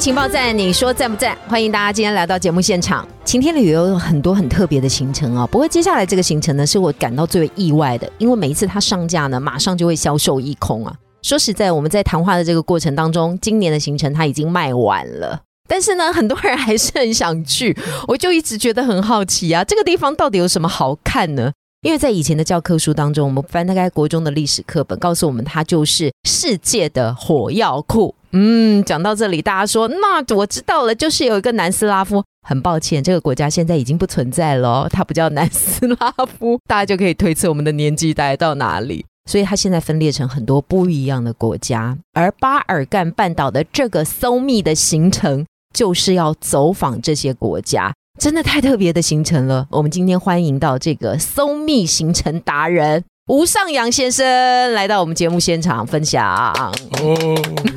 情报站，你说赞不赞？欢迎大家今天来到节目现场。晴天旅游有很多很特别的行程哦，不过接下来这个行程呢，是我感到最为意外的，因为每一次它上架呢，马上就会销售一空啊。说实在，我们在谈话的这个过程当中，今年的行程它已经卖完了，但是呢，很多人还是很想去，我就一直觉得很好奇啊，这个地方到底有什么好看呢？因为在以前的教科书当中，我们翻开国中的历史课本，告诉我们它就是世界的火药库。嗯，讲到这里，大家说那我知道了，就是有一个南斯拉夫。很抱歉，这个国家现在已经不存在了，它不叫南斯拉夫，大家就可以推测我们的年纪大概到哪里。所以它现在分裂成很多不一样的国家，而巴尔干半岛的这个搜密的行程，就是要走访这些国家，真的太特别的行程了。我们今天欢迎到这个搜密行程达人吴尚阳先生来到我们节目现场分享。哦，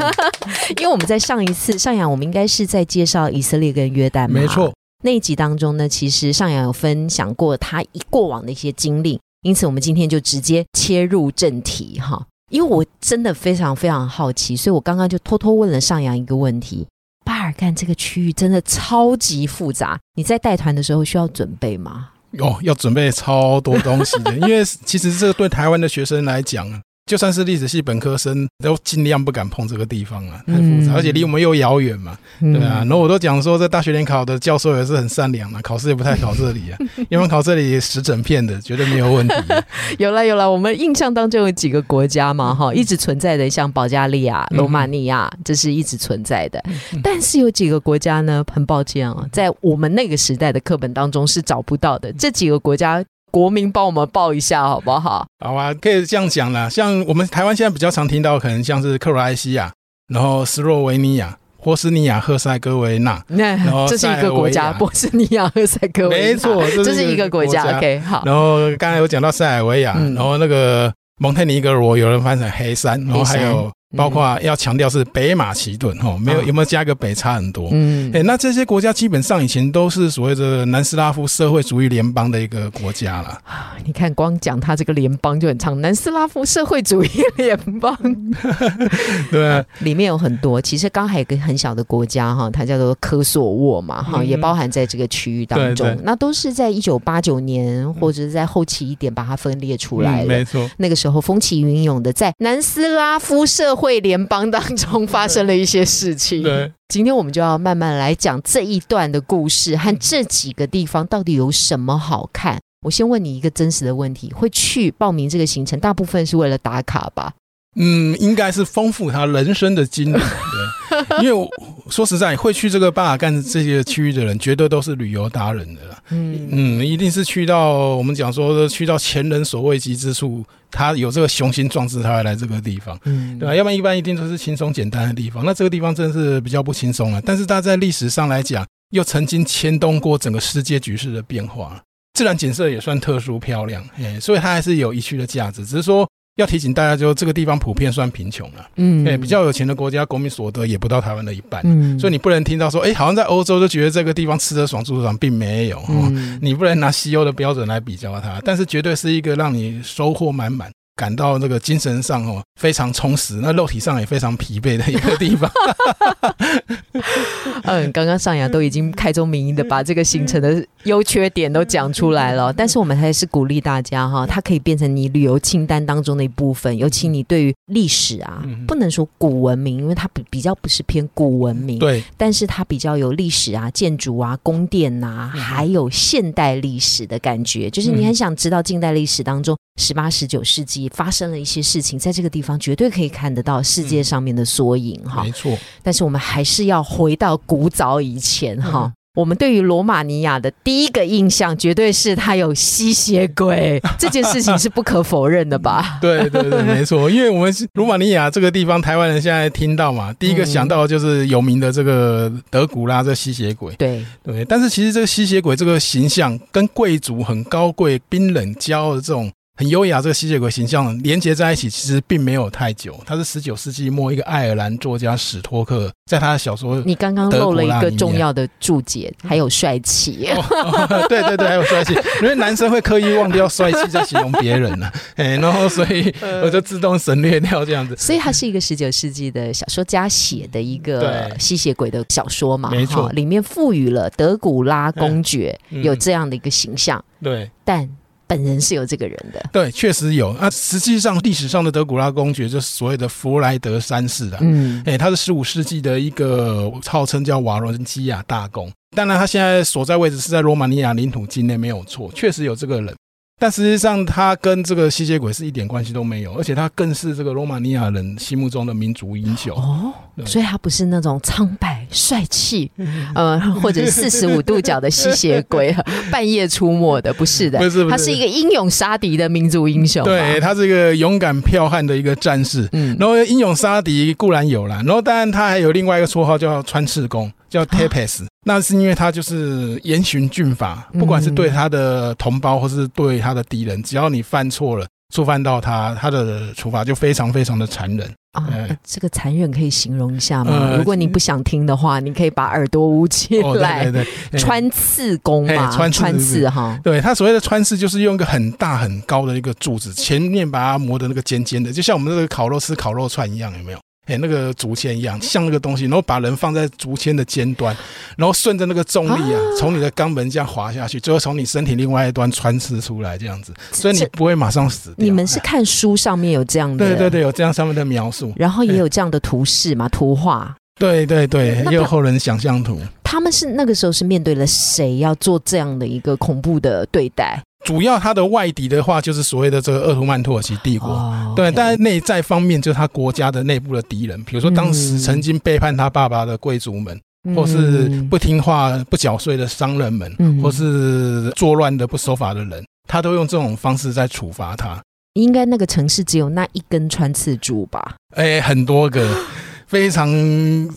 因为我们在上一次上阳，我们应该是在介绍以色列跟约旦，没错。那一集当中呢，其实上阳有分享过他一过往的一些经历。因此，我们今天就直接切入正题哈，因为我真的非常非常好奇，所以我刚刚就偷偷问了上扬一个问题：巴尔干这个区域真的超级复杂，你在带团的时候需要准备吗？哦，要准备超多东西的，因为其实这个对台湾的学生来讲。就算是历史系本科生，都尽量不敢碰这个地方啊，太复杂，而且离我们又遥远嘛，对啊。然后我都讲说，在大学联考的教授也是很善良的，考试也不太考这里啊，因为考这里十整片的，绝对没有问题。有了有了，我们印象当中有几个国家嘛，哈，一直存在的，像保加利亚、罗马尼亚，这是一直存在的。但是有几个国家呢，很抱歉啊，在我们那个时代的课本当中是找不到的。这几个国家。国民帮我们报一下好不好？好啊，可以这样讲啦。像我们台湾现在比较常听到，可能像是克罗埃西亚，然后斯洛维尼亚、波斯尼亚、赫塞哥维那，那这是一个国家，波斯尼亚、赫塞哥维，没错，这是一个国家。OK，好。然后刚才有讲到塞尔维亚，然后那个蒙特尼格罗，有人翻成黑山，然后还有。包括要强调是北马其顿哈，没有有没有加个北差很多。嗯，哎，那这些国家基本上以前都是所谓的南斯拉夫社会主义联邦的一个国家了。你看，光讲它这个联邦就很长，南斯拉夫社会主义联邦。对啊，里面有很多。其实刚还有个很小的国家哈，它叫做科索沃嘛哈，也包含在这个区域当中。那都是在一九八九年或者是在后期一点把它分裂出来的。没错，那个时候风起云涌的，在南斯拉夫社。会联邦当中发生了一些事情。对，今天我们就要慢慢来讲这一段的故事和这几个地方到底有什么好看。我先问你一个真实的问题：会去报名这个行程，大部分是为了打卡吧？嗯，应该是丰富他人生的经历。对，因为说实在，会去这个巴尔干这些区域的人，绝对都是旅游达人的啦。嗯嗯，一定是去到我们讲说，去到前人所未及之处，他有这个雄心壮志，他会来这个地方，嗯，对吧？要不然一般一定都是轻松简单的地方。那这个地方真的是比较不轻松了。但是他在历史上来讲，又曾经牵动过整个世界局势的变化，自然景色也算特殊漂亮，哎，所以它还是有一区的价值。只是说。要提醒大家，就这个地方普遍算贫穷了，嗯，哎，比较有钱的国家，国民所得也不到台湾的一半，嗯，所以你不能听到说，哎，好像在欧洲就觉得这个地方吃得爽住得爽，并没有，嗯，你不能拿西欧的标准来比较它，但是绝对是一个让你收获满满。感到那个精神上哦非常充实，那肉体上也非常疲惫的一个地方。嗯，刚刚上扬都已经开宗明义的把这个行程的优缺点都讲出来了，但是我们还是鼓励大家哈，它可以变成你旅游清单当中的一部分。尤其你对于历史啊，不能说古文明，因为它比比较不是偏古文明，对，但是它比较有历史啊、建筑啊、宫殿呐，还有现代历史的感觉，就是你很想知道近代历史当中。十八、十九世纪发生了一些事情，在这个地方绝对可以看得到世界上面的缩影哈。没错，但是我们还是要回到古早以前哈。我们对于罗马尼亚的第一个印象，绝对是它有吸血鬼，这件事情是不可否认的吧？对对对，没错，因为我们罗马尼亚这个地方，台湾人现在听到嘛，第一个想到就是有名的这个德古拉这吸血鬼。对对，但是其实这个吸血鬼这个形象，跟贵族很高贵、冰冷、骄傲的这种。很优雅，这个吸血鬼形象连接在一起，其实并没有太久。他是十九世纪末一个爱尔兰作家史托克在他的小说。你刚刚漏了一个重要的注解，还有帅气。对对对，还有帅气，因为男生会刻意忘掉帅气在形容别人呢。哎，然后所以我就自动省略掉这样子。所以他是一个十九世纪的小说家写的一个吸血鬼的小说嘛？没错，里面赋予了德古拉公爵有这样的一个形象。对，但。本人是有这个人的，对，确实有。那实际上历史上的德古拉公爵就是所谓的弗莱德三世的，嗯，哎，他是十五世纪的一个号称叫瓦伦基亚大公。当然，他现在所在位置是在罗马尼亚领土境内，没有错，确实有这个人。但实际上，他跟这个吸血鬼是一点关系都没有，而且他更是这个罗马尼亚人心目中的民族英雄哦。所以，他不是那种苍白帅气，呃，或者四十五度角的吸血鬼，半夜出没的，不是的，不是，他是一个英勇杀敌的民族英雄。对他是一个勇敢剽悍的一个战士。嗯，然后英勇杀敌固然有啦，然后当然他还有另外一个绰号叫穿刺工。叫 Tapes，那是因为他就是严刑峻法，不管是对他的同胞或是对他的敌人，只要你犯错了，触犯到他，他的处罚就非常非常的残忍啊。这个残忍可以形容一下吗？如果你不想听的话，你可以把耳朵捂起来。对对，穿刺工嘛，穿穿刺哈。对他所谓的穿刺，就是用一个很大很高的一个柱子，前面把它磨的那个尖尖的，就像我们这个烤肉吃烤肉串一样，有没有？哎，那个竹签一样，像那个东西，然后把人放在竹签的尖端，然后顺着那个重力啊，从你的肛门这样滑下去，最后从你身体另外一端穿刺出来，这样子，所以你不会马上死。你们是看书上面有这样的？对对对，有这样上面的描述，然后也有这样的图示嘛，图画。对对对，也有后人想象图。他们是那个时候是面对了谁要做这样的一个恐怖的对待？主要他的外敌的话，就是所谓的这个鄂图曼土耳其帝国，对。但是内在方面，就是他国家的内部的敌人，比如说当时曾经背叛他爸爸的贵族们，或是不听话、不缴税的商人们，或是作乱的不守法的人，他都用这种方式在处罚他。应该那个城市只有那一根穿刺柱吧？哎，很多个。非常，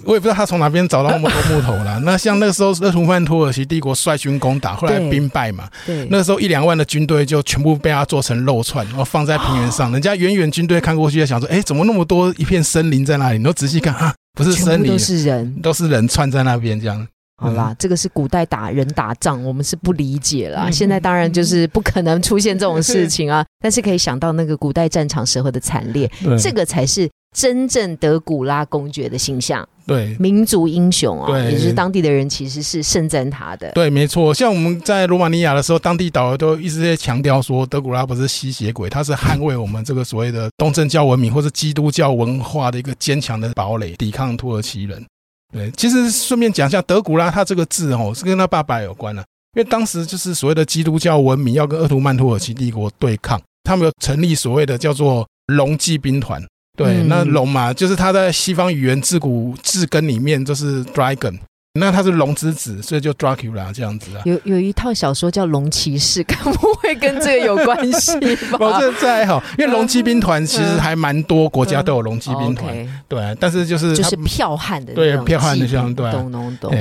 我也不知道他从哪边找到那么多木头了。那像那个时候，鄂图曼土耳其帝国率军攻打，后来兵败嘛。对，那时候一两万的军队就全部被他做成肉串，然后放在平原上。人家远远军队看过去，想说：“哎，怎么那么多一片森林在那里？”你都仔细看啊，不是森林，都是人，都是人串在那边这样。好啦，这个是古代打人打仗，我们是不理解啦。现在当然就是不可能出现这种事情啊，但是可以想到那个古代战场时候的惨烈，这个才是。真正德古拉公爵的形象，对民族英雄啊，对，也是当地的人其实是盛赞他的。对，没错。像我们在罗马尼亚的时候，当地导游都一直在强调说，德古拉不是吸血鬼，他是捍卫我们这个所谓的东正教文明或者基督教文化的一个坚强的堡垒，抵抗土耳其人。对，其实顺便讲一下，德古拉他这个字哦，是跟他爸爸有关的，因为当时就是所谓的基督教文明要跟鄂图曼土耳其帝国对抗，他们有成立所谓的叫做龙骑兵团。对，那龙嘛，就是他在西方语言自古字根里面就是 dragon，那他是龙之子，所以就 Dracula 这样子啊。有有一套小说叫《龙骑士》，该不会跟这个有关系吧？哦，这这还好，因为龙骑兵团其实还蛮多国家都有龙骑兵团，对，但是就是就是剽悍的，对，剽悍的像对，懂懂懂。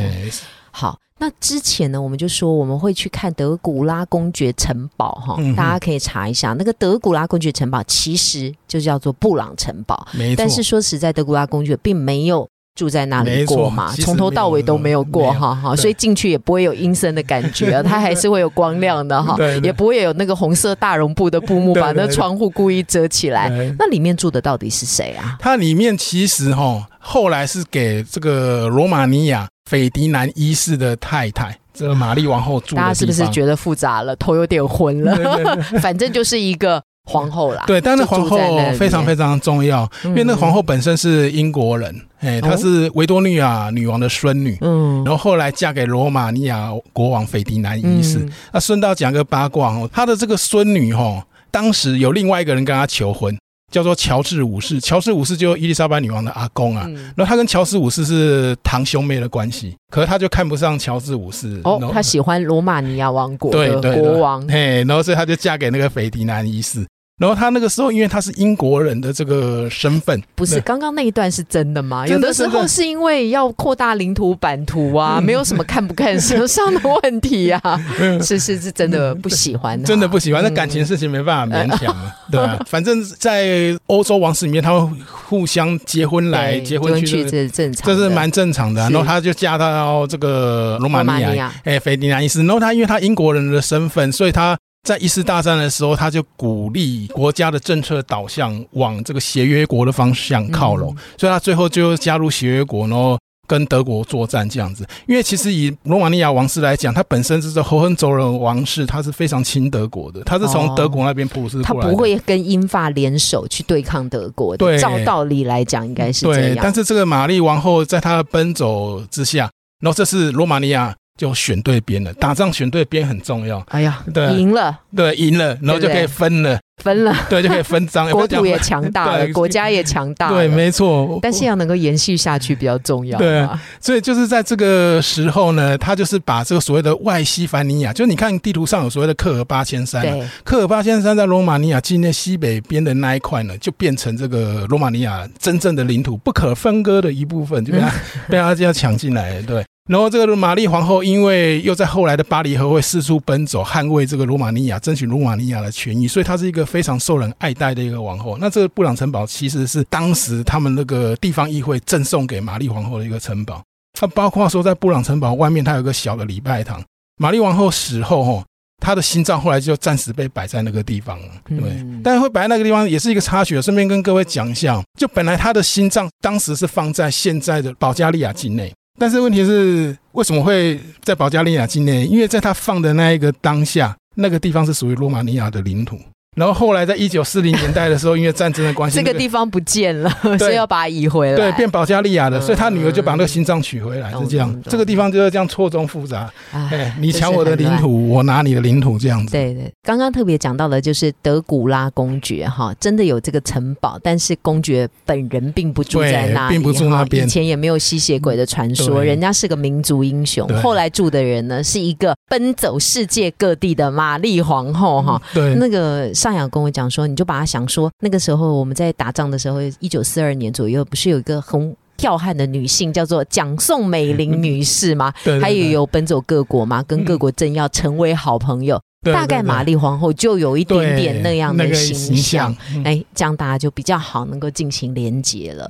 好。那之前呢，我们就说我们会去看德古拉公爵城堡哈，大家可以查一下，那个德古拉公爵城堡其实就叫做布朗城堡，没错。但是说实在，德古拉公爵并没有住在那里过嘛，从头到尾都没有过哈哈，所以进去也不会有阴森的感觉，啊它还是会有光亮的哈，也不会有那个红色大绒布的布幕 把那窗户故意遮起来。那里面住的到底是谁啊？它里面其实哈，后来是给这个罗马尼亚。斐迪南一世的太太，这个玛丽王后住的大家是不是觉得复杂了，头有点昏了？反正就是一个皇后啦。对，但是皇后非常非常重要，因为那皇后本身是英国人，哎，她是维多利亚女王的孙女，嗯，然后后来嫁给罗马尼亚国王斐迪南一世。那顺道讲个八卦哦，她的这个孙女哈，当时有另外一个人跟她求婚。叫做乔治五世。乔治五世就伊丽莎白女王的阿公啊，嗯然后他跟乔治五世是堂兄妹的关系，可是他就看不上乔治五世。然哦，他喜欢罗马尼亚王国的对对国王，嘿，然后所以他就嫁给那个斐迪南一世。然后他那个时候，因为他是英国人的这个身份，不是对。刚刚那一段是真的吗？有的时候是因为要扩大领土版图啊，嗯没有什么看不看上上的问题啊，是是是真的不喜欢他，真的不喜欢，那嗯。感情事情没办法勉强啊，对吧？反正在欧洲王室里面，他们互相结婚来对结婚去，去，这这是正常的，这是蛮正常的啊。然后他就嫁到这个罗马尼亚，哎，斐迪南伊斯。然后他因为他英国人的身份，所以他在一次大战的时候，他就鼓励国家的政策导向往这个协约国的方向靠拢，嗯所以他最后就加入协约国，然后。跟德国作战这样子，因为其实以罗马尼亚王室来讲，他本身就是侯亨州人王室，他是非常亲德国的，他是从哦德国那边普鲁士过来的。他不会跟英法联手去对抗德国的。对照道理来讲，应该是这样。，对但是这个玛丽王后在她的奔走之下，然后这是罗马尼亚就选对边了，打仗选对边很重要。哎呀，对赢了，对，赢了，然后就可以分了，分了，对，就可以分赃，国土也强大了，对国家也强大了。对，没错。但是要能够延续下去比较重要嘛。对所以就是在这个时候呢，他就是把这个所谓的外西凡尼亚，就你看地图上有所谓的克尔八千山、克尔巴千山在罗马尼亚境内西北边的那一块呢，就变成这个罗马尼亚真正的领土不可分割的一部分，就被他、被他这样抢进来了。对，然后这个玛丽皇后因为又在后来的巴黎和会四处奔走，捍卫这个罗马尼亚，争取罗马尼亚的权益，所以她是一个非常受人爱戴的一个王后。那这个布朗城堡其实是当时他们那个地方议会赠送给玛丽皇后的一个城堡。它包括说在布朗城堡外面，它有个小的礼拜堂。玛丽王后死后，吼，她的心脏后来就暂时被摆在那个地方了。对，嗯但是会摆在那个地方也是一个插曲。顺便跟各位讲一下，就本来她的心脏当时是放在现在的保加利亚境内，但是问题是为什么会在保加利亚境内？因为在他放的那一个当下，那个地方是属于罗马尼亚的领土。然后后来在一九四零年代的时候，因为战争的关系，这个地方不见了，所以要把它移回来。对，变保加利亚的，嗯所以他女儿就把那个心脏取回来，是这样这个地方就是这样错综复杂，哎哎，你抢我的领。土，我拿你的领土，这样子。对对，刚刚特别讲到的，就是德古拉公爵哈，真的有这个城堡，但是公爵本人并不住在那里，对并不住那边以前也没有吸血鬼的传说，人家是个民族英雄。后来住的人呢，是一个奔走世界各地的玛丽皇后哈。对，那个上雅跟我讲说，你就把它想说，那个时候我们在打仗的时候，一九四二年左右，不是有一个很彪悍的女性叫做蒋宋美龄女士吗？对，对她也有奔走各国嘛，跟各国政要成为好朋友。对大概玛丽皇后就有一对点点那样的那个形象。，嗯哎，这样大家就比较好能够进行连结了。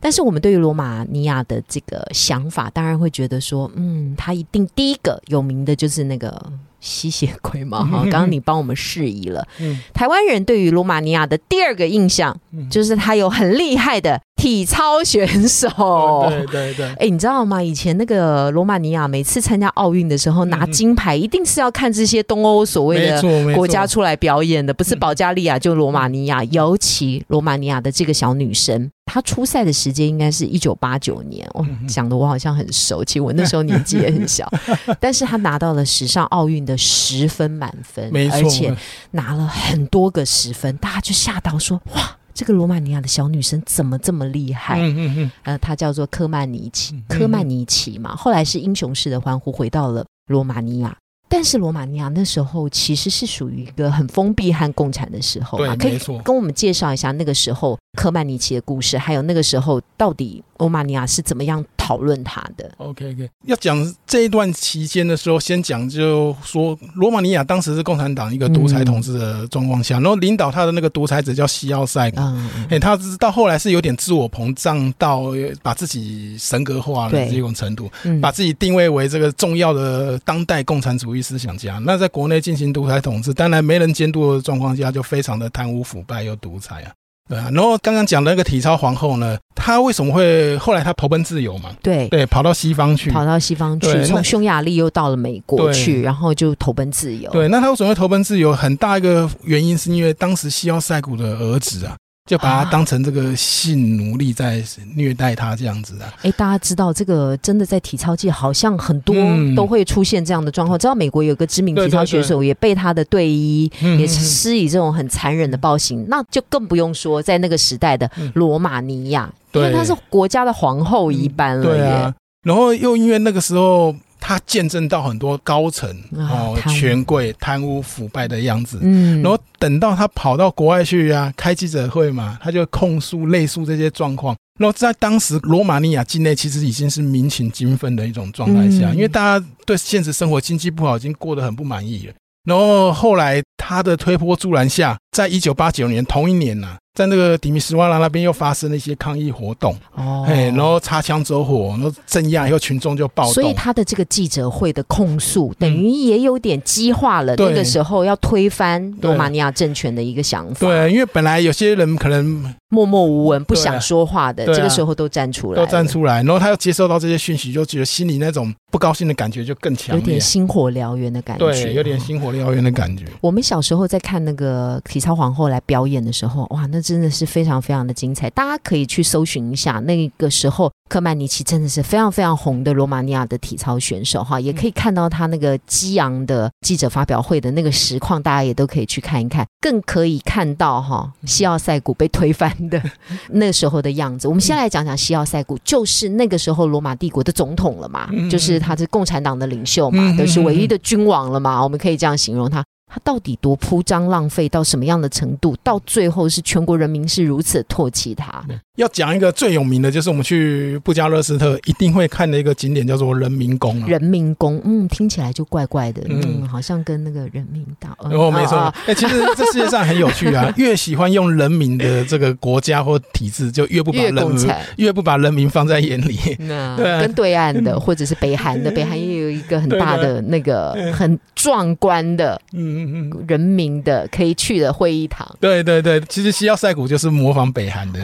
但是我们对于罗马尼亚的这个想法，当然会觉得说，嗯，她一定第一个有名的就是那个吸血鬼嘛。哈，刚刚你帮我们示意了。嗯台湾人对于罗马尼亚的第二个印象，嗯就是他有很厉害的体操选手。对对对，哎、你知道吗？以前那个罗马尼亚每次参加奥运的时候拿金牌，一定是要看这些东欧所谓的国家出来表演的，不是嗯保加利亚就罗马尼亚。尤其罗马尼亚的这个小女生，她出赛的时间应该是一九八九年。讲的我好像很熟，其实我那时候年纪也很小，但是她拿到了史上奥运的十分满分，没错，而且拿了很多个十分，大家就吓到说哇。这个罗马尼亚的小女生怎么这么厉害？嗯嗯嗯，呃，她叫做科曼尼奇嗯，科曼尼奇嘛，后来是英雄式的欢呼回到了罗马尼亚。但是罗马尼亚那时候其实是属于一个很封闭和共产的时候嘛，可以跟我们介绍一下那个时候科曼尼奇的故事，还有那个时候到底罗马尼亚是怎么样讨论他的？OK OK，要讲这一段期间的时候，先讲就说罗马尼亚当时是共产党一个独裁统治的状况下，然后领导他的那个独裁者叫西奥塞。嗯，哎、他是到后来是有点自我膨胀到呃把自己神格化的对这种程度，嗯把自己定位为这个重要的当代共产主义思想家。那在国内进行独裁统治，当然没人监督的状况下，就非常的贪污腐败又独裁啊。对啊，然后刚刚讲的那个体操皇后呢，她为什么会后来她投奔自由嘛？对。对，跑到西方去。跑到西方去对，从匈牙利又到了美国对去，然后就投奔自由。对，那她为什么会投奔自由？很大一个原因是因为当时西奥塞古的儿子啊，就把他当成这个性奴隶在虐待他这样子啊。哎，大家知道这个真的在体操界好像很多嗯都会出现这样的状况。知道美国有个知名体操对对选手也被他的队医也嗯嗯嗯施以这种很残忍的暴行，那就更不用说在那个时代的罗马尼亚，因为对她是国家的皇后一般了耶。对啊，然后又因为那个时候他见证到很多高层哦啊权贵贪污腐败的样子。嗯然后等到他跑到国外去啊，开记者会嘛，他就控诉、类诉这些状况。然后在当时罗马尼亚境内，其实已经是民情精分的一种状态下，嗯因为大家对现实生活经济不好，已经过得很不满意了。然后后来他的推波助澜下，在一九八九年同一年呐、在那个底米斯瓦拉那边又发生了一些抗议活动，哦哎、然后擦枪走火，然后镇压以后，群众就暴动。所以他的这个记者会的控诉，等于也有点激化了对那个时候要推翻罗马尼亚政权的一个想法。对，因为本来有些人可能默默无闻、不想说话的，啊这个时候都站出来都，站出来，然后他又接受到这些讯息，就觉得心里那种不高兴的感觉就更强有点，星火燎原的感觉。对，有点星火燎原的感觉。我们小时候在看那个体操皇后来表演的时候，哇，那真的是非常非常的精彩。大家可以去搜寻一下，那个时候科曼尼奇真的是非常非常红的罗马尼亚的体操选手哈，也可以看到他那个激昂的记者发表会的那个实况，大家也都可以去看一看，更可以看到哈西奥塞古被推翻的 那时候的样子。我们先来讲讲西奥塞古，就是那个时候罗马帝国的总统了嘛，嗯就是他是共产党的领袖嘛，嗯都是唯一的君王了嘛，我们可以这样形容他。他到底多铺张浪费到什么样的程度？到最后是全国人民是如此唾弃他。要讲一个最有名的，就是我们去布加勒斯特一定会看的一个景点，叫做人民宫啊。人民宫，嗯，听起来就怪怪的，嗯，嗯好像跟那个人民大，嗯哦，没错。啊哎、其实 这世界上很有趣啊，越喜欢用人民的这个国家或体制，就越不把人民。越不把人民放在眼里。那 对啊跟对岸的或者是北韩的，北韩也有一个很大的那个很壮观的嗯嗯嗯，人民的可以去的会议堂。对对对，其实西奥塞古就是模仿北韩的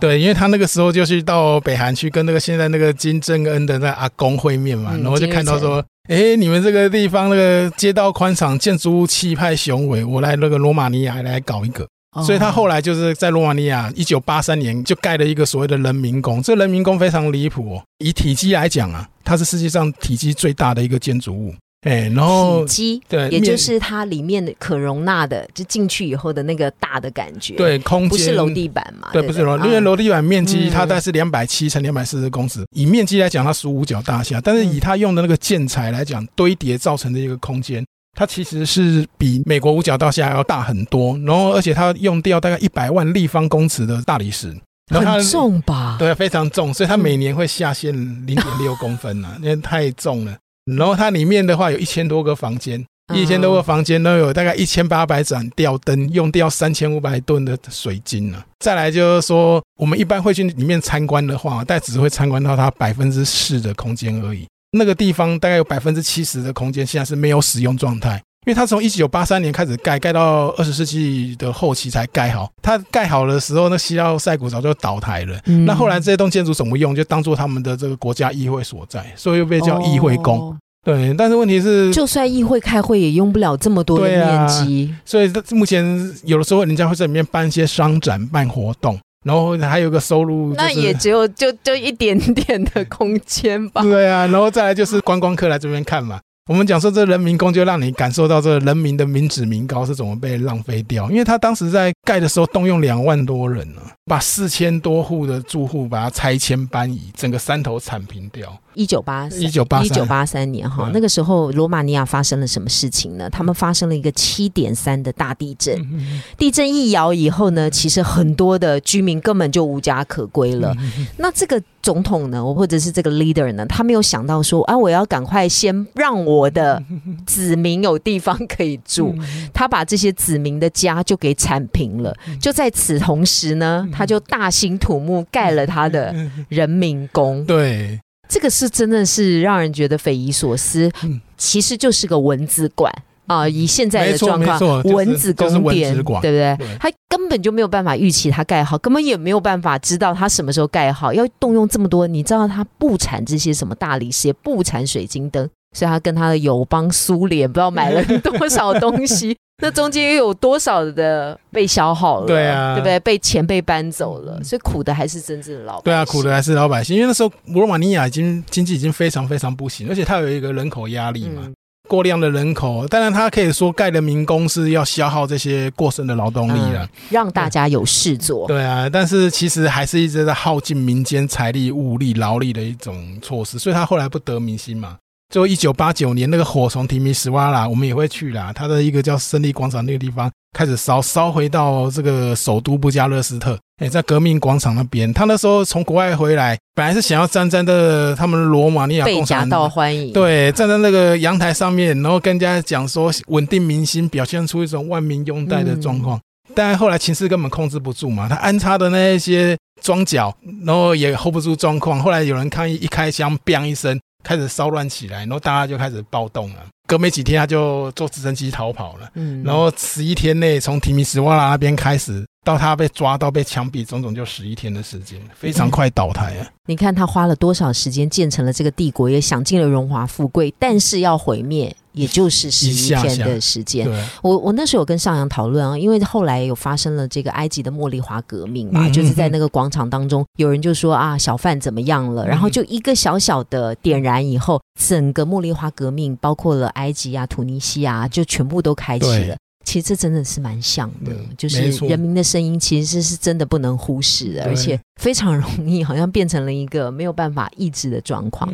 对，因为他那个时候就是到北韩去跟那个现在那个金正恩的那阿公会面嘛，嗯然后就看到说，哎，你们这个地方那个街道宽敞，建筑物气派雄伟，我来那个罗马尼亚来搞一个。所以他后来就是在罗马尼亚，一九八三年就盖了一个所谓的人民宫。这人民宫非常离谱哦，以体积来讲啊，它是世界上体积最大的一个建筑物。哎，然后体积，对，也就是它里面的可容纳的，就进去以后的那个大的感觉。，对空间不是楼地板嘛？对，不不是楼，啊因为楼地板面积嗯它大概是两百七乘两百四十公尺，以面积来讲，它属五角大厦，但是以它用的那个建材来讲，堆叠造成的一个空间，它其实是比美国五角大厦要大很多，然后而且它用掉大概一百万立方公尺的大理石，然后它很重吧？对，非常重，所以它每年会下陷零点六公分啊，因为太重了。然后它里面的话有一千多个房间，嗯一千多个房间都有大概一千八百盏吊灯，用掉三千五百吨的水晶呢、再来就是说，我们一般会去里面参观的话，但只会参观到它百分之四的空间而已。那个地方大概有百分之七十的空间现在是没有使用状态，因为它从一九八三年开始盖，盖到二十世纪的后期才盖好。它盖好的时候，那西奥塞古早就倒台了。嗯那后来这栋建筑怎么用，就当做他们的这个国家议会所在，所以又被叫议会宫。哦对，但是问题是，就算议会开会也用不了这么多的面积。所以目前有的时候人家会在里面办一些商展、办活动，然后还有个收入、就是，那也只有就就一点点的空间吧。对啊，然后再来就是观光客来这边看嘛。我们讲说这人民宫就让你感受到这个人民的民脂民膏是怎么被浪费掉，因为他当时在盖的时候动用两万多人呢、把四千多户的住户把它拆迁搬移，整个山头铲平掉。一九八一九八一九八三年哈，那个时候罗马尼亚发生了什么事情呢？他们发生了一个七点三的大地震，嗯地震一摇以后呢，其实很多的居民根本就无家可归了。嗯那这个总统呢，或者是这个 leader 呢，他没有想到说啊，我要赶快先让我的子民有地方可以住。他把这些子民的家就给铲平了。就在此同时呢，他就大兴土木盖了他的人民宫。对，这个是真的是让人觉得匪夷所思嗯，其实就是个文字馆。啊，以现在的状况蚊子宫殿，对不对？他根本就没有办法预期它盖好，根本也没有办法知道它什么时候盖好，要动用这么多。你知道他不产这些什么大理石，也不产水晶灯，所以他跟他的友邦苏联不知道买了多少东西。那中间又有多少的被消耗了？对啊对不对？被钱被搬走了，所以苦的还是真正的老百姓。对啊，苦的还是老百姓，因为那时候罗马尼亚已经经济已经非常非常不行，而且它有一个人口压力嘛，嗯过量的人口。当然，他可以说盖的民工是要消耗这些过剩的劳动力了。让大家有事做。对啊，但是其实还是一直在耗尽民间财力、物力、劳力的一种措施，所以他后来不得民心嘛。最后一九八九年，那个火从提米什瓦拉，我们也会去啦。它的一个叫胜利广场那个地方开始烧，烧回到这个首都布加勒斯特，哎，在革命广场那边。他那时候从国外回来，本来是想要站在的他们罗马尼亚共产党欢迎，对，站在那个阳台上面，然后跟人家讲说稳定民心，表现出一种万民拥戴的状况。但后来情势根本控制不住嘛，他安插的那一些装脚，然后也 hold 不住状况。后来有人抗议，一开枪，bang 一声，开始骚乱起来，然后大家就开始暴动了。隔没几天，他就坐直升机逃跑了。嗯然后十一天内，从提米斯瓦拉那边开始，到他被抓到被枪毙，种种就十一天的时间，非常快倒台啊。你看他花了多少时间建成了这个帝国，也享尽了荣华富贵，但是要毁灭，也就是十一天的时间。对，我我那时候有跟上阳讨论啊，因为后来有发生了这个埃及的茉莉花革命嘛，嗯就是在那个广场当中，有人就说啊小贩怎么样了，嗯然后就一个小小的点燃以后，整个茉莉花革命，包括了埃及啊、突尼西亚啊，就全部都开启了。其实这真的是蛮像的嗯，就是人民的声音其实是真的不能忽视的，而且非常容易，好像变成了一个没有办法抑制的状况。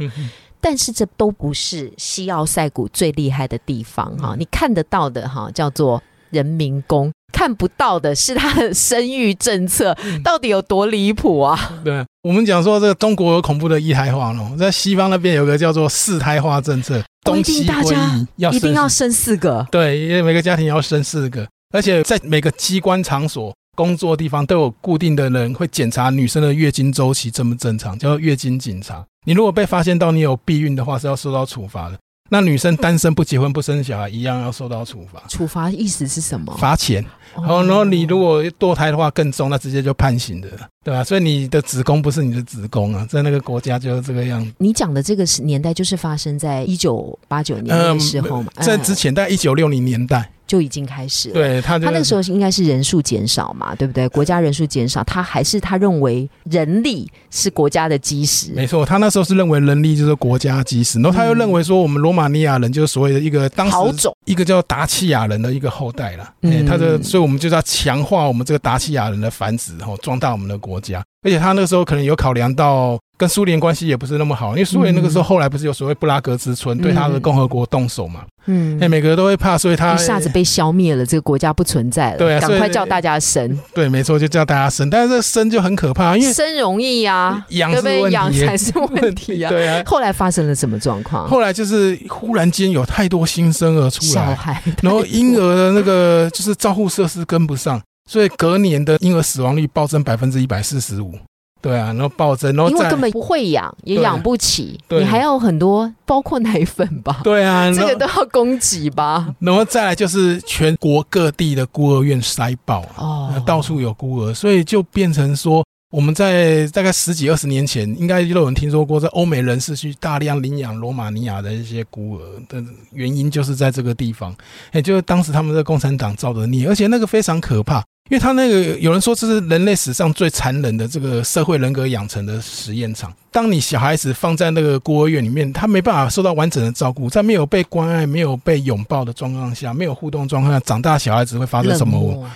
但是这都不是西奥塞谷最厉害的地方哈，你看得到的哈叫做人民公，看不到的是他的生育政策到底有多离谱啊！对，我们讲说这个中国有恐怖的一胎化哦，在西方那边有个叫做四胎化政策，规东西定大家一，要一定要生四个，对，因为每个家庭要生四个，而且在每个机关场所、工作地方都有固定的人会检查女生的月经周期正不正常，叫做月经警察。你如果被发现到你有避孕的话，是要受到处罚的。那女生单身不结婚不生小孩，一样要受到处罚，处罚意思是什么？罚钱。哦然后，然后你如果堕胎的话更重，那直接就判刑的，对吧、所以你的子宫不是你的子宫啊，在那个国家就是这个样子。你讲的这个是年代就是发生在一九八九年的时候嘛，在嗯之前大概一九六零年代，就已经开始了。对他就他那个时候应该是人数减少嘛，对不对？国家人数减少，他还是他认为人力是国家的基石。没错，他那时候是认为人力就是国家基石，然后他又认为说我们罗马尼亚人就是所谓的一个当时好，一个叫达契亚人的一个后代啦。嗯哎、他的所以我们就是要强化我们这个达契亚人的繁殖，然后壮大我们的国家。而且他那个时候可能有考量到跟苏联关系也不是那么好，因为苏联那个时候后来不是有所谓布拉格之春，对他的共和国动手嘛，嗯哎、每个人都会怕，所以他一下子被消灭了，这个国家不存在了，对啊赶快叫大家生，对，没错，就叫大家生，但是这生就很可怕，因为生容易啊，养是对不对？养才是问题啊。对啊。后来发生了什么状况？后来就是忽然间有太多新生儿出来，小孩，然后婴儿的那个就是照护设施跟不上，所以隔年的婴儿死亡率暴增百分之一百四十五。对啊，然后暴增，然后因为根本不会养，也养不起，对你还要很多，包括奶粉吧，对啊，这个都要供给吧？然后再来就是全国各地的孤儿院塞爆啊，哦，到处有孤儿，所以就变成说。我们在大概十几二十年前，应该都有人听说过，在欧美人士去大量领养罗马尼亚的一些孤儿的原因，就是在这个地方，也就是当时他们的共产党造的孽，而且那个非常可怕，因为他那个有人说这是人类史上最残忍的这个社会人格养成的实验场。当你小孩子放在那个孤儿院里面，他没办法受到完整的照顾，在没有被关爱、没有被拥抱的状况下，没有互动状况下，长大小孩子会发生什么？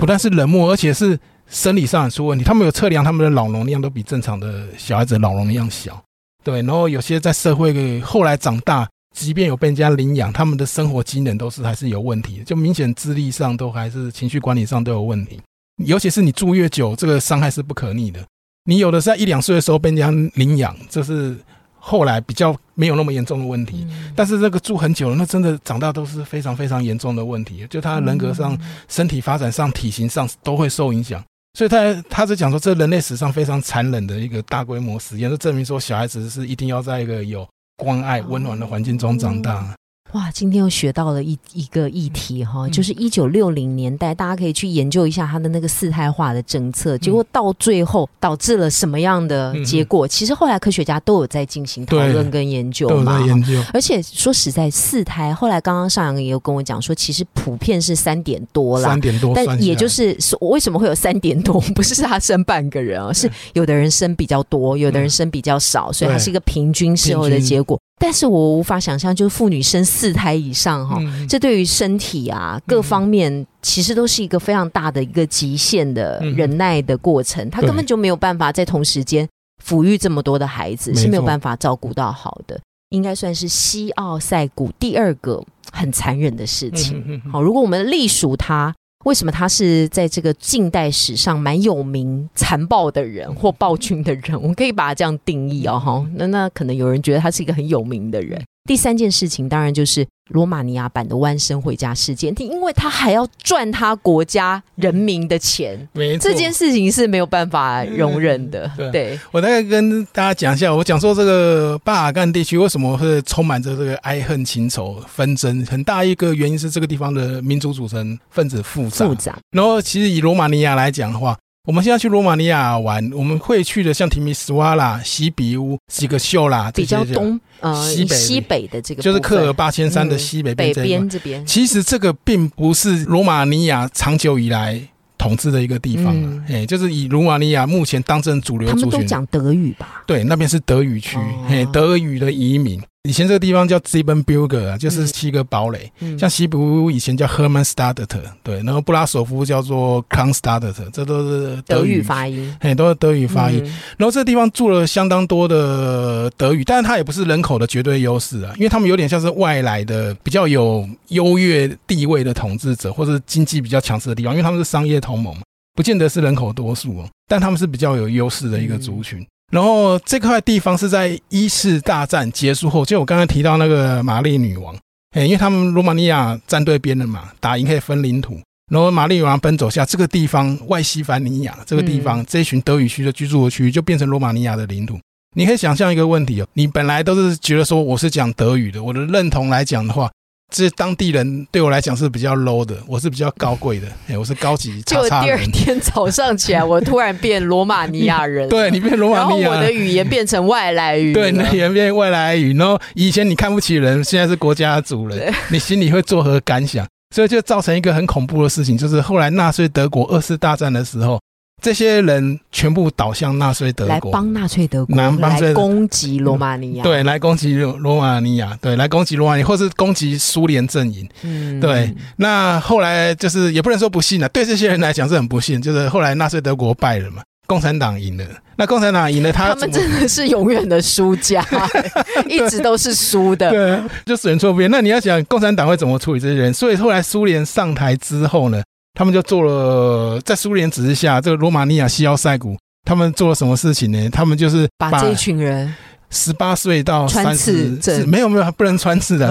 不但是冷漠，而且是生理上也出问题。他们有测量他们的脑容量都比正常的小孩子脑容量小。对，然后有些在社会后来长大，即便有被人家领养，他们的生活机能都是还是有问题，就明显智力上都还是情绪管理上都有问题。尤其是你住越久，这个伤害是不可逆的。你有的是在一两岁的时候被人家领养，这是后来比较没有那么严重的问题。嗯但是这个住很久了，那真的长大都是非常非常严重的问题，就他人格上、嗯身体发展上、体型上都会受影响。所以他他是讲说，这人类史上非常残忍的一个大规模实验，就证明说小孩子是一定要在一个有关爱、温暖的环境中长大。哇，今天又学到了一一个议题哈，嗯就是一九六零年代，大家可以去研究一下他的那个四胎化的政策，结果到最后导致了什么样的结果？其实后来科学家都有在进行讨论跟研究嘛。研究。而且说实在，四胎后来刚刚上扬也有跟我讲说，其实普遍是三点多啦三。点多但也就是说，为什么会有三点多？不是他生半个人啊，是有的人生比较多，有的人生比较少，所以它是一个平均时候的结果。但是我无法想象，就是妇女生四胎以上哈，嗯这对于身体啊各方面，其实都是一个非常大的一个极限的嗯忍耐的过程。她对根本就没有办法在同时间抚育这么多的孩子，是没有办法照顾到好的。应该算是西奥塞古第二个很残忍的事情。好，如果我们隶属他，为什么他是在这个近代史上蛮有名残暴的人或暴君的人？我们可以把他这样定义哦，哈。那那可能有人觉得他是一个很有名的人。第三件事情当然就是罗马尼亚版的弯身回家事件，因为他还要赚他国家人民的钱，没错这件事情是没有办法容忍的。对对，我大概跟大家讲一下，我讲说这个巴尔干地区为什么会充满着这个爱恨情仇纷争，很大一个原因是这个地方的民族组成分子复杂。复杂。然后其实以罗马尼亚来讲的话，我们现在去罗马尼亚玩，我们会去的像提米斯瓦啦、西比乌、西格秀啦，这比些较东呃西北西北的这个就是克尔八千山的西北边北这边这边，其实这个并不是罗马尼亚长久以来统治的一个地方嗯。啊，哎、就是以罗马尼亚目前当政主流他们都族群，讲德语吧？对，那边是德语区，哦。嘿、德语的移民。以前这个地方叫 Siebenbürger 啊，就是七个堡垒。嗯像西部以前叫 Hermannstadt，对，然后布拉索夫叫做 Kronstadt，这都是德语语发音嘿，都是德语发音。嗯然后这个地方住了相当多的德语，但是它也不是人口的绝对优势啊，因为他们有点像是外来的比较有优越地位的统治者，或者经济比较强势的地方，因为他们是商业同盟，不见得是人口多数哦，但他们是比较有优势的一个族群。然后这块地方是在一次大战结束后，就我刚才提到那个玛丽女王，哎，因为他们罗马尼亚站对边了嘛，打赢可以分领土。然后玛丽女王奔走下，这个地方外西凡尼亚这个地方，这一群德语区的居住的区域就变成罗马尼亚的领土。你可以想象一个问题哦，你本来都是觉得说我是讲德语的，我的认同来讲的话，这当地人对我来讲是比较 low 的，我是比较高贵的，哎，我是高级 叉就第二。天早上起来，我突然变罗马尼亚人，对你变罗马尼亚然后我的语言变成外来语了，对，语言变外来语。然后以前你看不起人，现在是国家的主人，你心里会作何感想？所以就造成一个很恐怖的事情，就是后来纳粹德国二次大战的时候，这些人全部倒向纳粹德国，来帮纳粹德国帮这攻击罗马尼亚，对，来攻击罗罗马尼亚，对，来攻击罗马尼亚，或是攻击苏联阵营。嗯对，那后来就是也不能说不幸啊，对这些人来讲是很不幸，就是后来纳粹德国败了嘛，共产党赢了。那共产党赢了，他他们真的是永远的输家，一直都是输的。对，啊就死人错边。那你要想共产党会怎么处理这些人？所以后来苏联上台之后呢，他们就做了在苏联指示下，这个罗马尼亚西奥塞古他们做了什么事情呢？他们就是把这一群人十八岁到穿三十，刺没有没有不能穿刺的。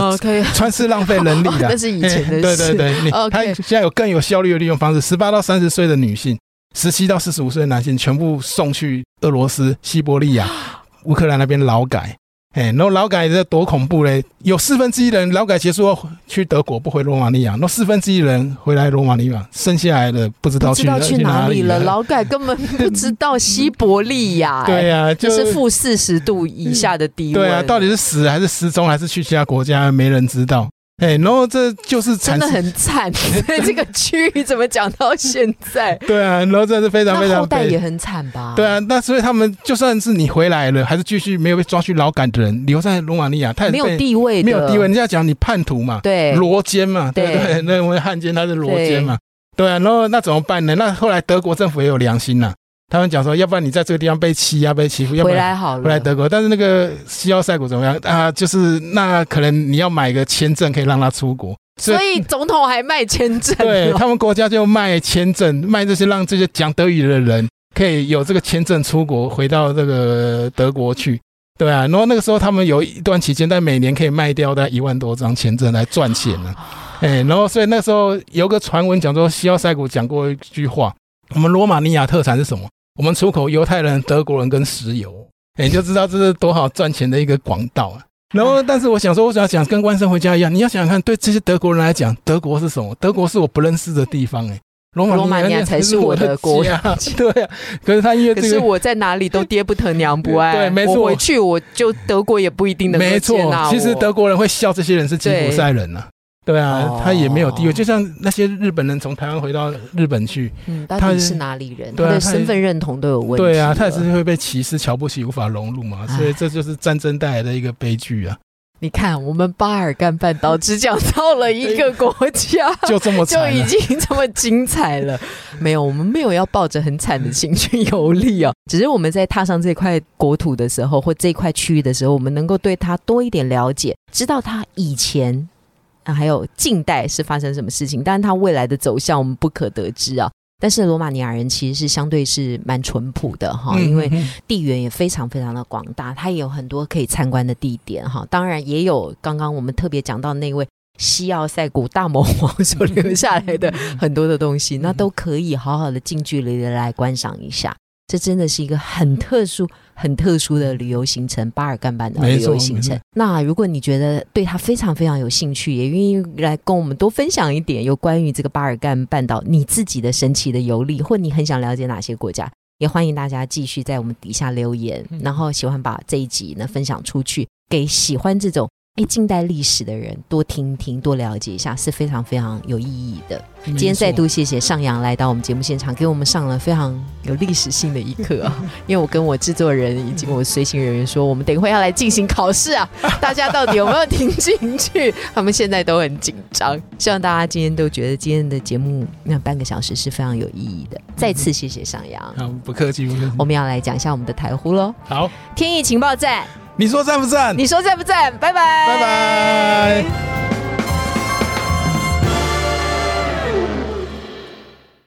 穿刺浪费人力的，那是以前的嘿事对对对，他现在有更有效率的利用方式，十八到三十岁的女性，十七到四十五岁的男性，全部送去俄罗斯、西伯利亚、乌克兰那边劳改。哎，然后劳改这多恐怖嘞！有四分之一人劳改结束后去德国，不回罗马尼亚；那四分之一人回来罗马尼亚，剩下来的不知道去不知道去哪里了。劳改根本不知道西伯利亚，哎对呀、这就是负四十度以下的低温。对啊，到底是死还是失踪，还是去其他国家，没人知道。哎，然后这就是产真的很惨。这个区域怎么讲到现在？对啊，然后这是非常非常后代也很惨吧？对啊，那所以他们就算是你回来了，还是继续没有被抓去劳改的人留在罗马尼亚，他也没有地位，没有地位。人家讲你叛徒嘛，对，罗奸嘛，对对？那位汉奸他是罗奸嘛，对啊。然后那怎么办呢？那后来德国政府也有良心呐、他们讲说，要不然你在这个地方被欺压、被欺负，要不然回来好了，回来德国。但是那个西奥塞古怎么样啊？就是那可能你要买个签证可以让他出国，所以总统还卖签证哦，对他们国家就卖签证，卖这些让这些讲德语的人可以有这个签证出国，回到这个德国去。对啊，然后那个时候他们有一段期间，但每年可以卖掉大概一万多张签证来赚钱呢、哎，然后所以那时候有个传闻讲说，西奥塞古讲过一句话：我们罗马尼亚特产是什么？我们出口犹太人、德国人跟石油。哎，你就知道这是多好赚钱的一个广道啊！然后，但是我想说，我想讲跟万圣回家一样，你要想想看，对这些德国人来讲，德国是什么？德国是我不认识的地方，哎，罗马尼亚才是我的国家。对啊，可是他因为这个，可是我在哪里都爹不疼娘不爱。对，没错，我回去我就德国也不一定能没错，其实德国人会笑这些人是吉普赛人呐。对啊，他也没有地位，就像那些日本人从台湾回到日本去，嗯，到底是哪里人？他的身份认同都有问题。对啊，他也是会被歧视、瞧不起、无法融入嘛，所以这就是战争带来的一个悲剧啊。你看，我们巴尔干半岛只讲到了一个国家，就这么就已经这么精彩了。没有，我们没有要抱着很惨的心去游历啊，只是我们在踏上这块国土的时候，或这块区域的时候，我们能够对他多一点了解，知道他以前。啊，还有近代是发生什么事情？但是它未来的走向我们不可得知啊。但是罗马尼亚人其实是相对是蛮淳朴的哈，因为地缘也非常非常的广大，它也有很多可以参观的地点哈。当然也有刚刚我们特别讲到那位西奥塞古大魔王 所留下来的很多的东西，那都可以好好的近距离的来观赏一下。这真的是一个很特殊、很特殊的旅游行程——巴尔干半岛旅游行程。那如果你觉得对它非常非常有兴趣，也愿意来跟我们多分享一点有关于这个巴尔干半岛你自己的神奇的游历，或你很想了解哪些国家，也欢迎大家继续在我们底下留言，然后喜欢把这一集呢分享出去，给喜欢这种。哎，近代历史的人多听听，多了解一下是非常非常有意义的。今天再度谢谢上扬来到我们节目现场，给我们上了非常有历史性的一课啊！因为我跟我制作人以及我随行人员说，我们等一会要来进行考试啊，大家到底有没有听进去？他们现在都很紧张。希望大家今天都觉得今天的节目那半个小时是非常有意义的。再次谢谢上扬，好，不客气，不客气。我们要来讲一下我们的台呼喽。好，天意情报站。你说赞不赞？你说赞不赞？拜拜，拜拜。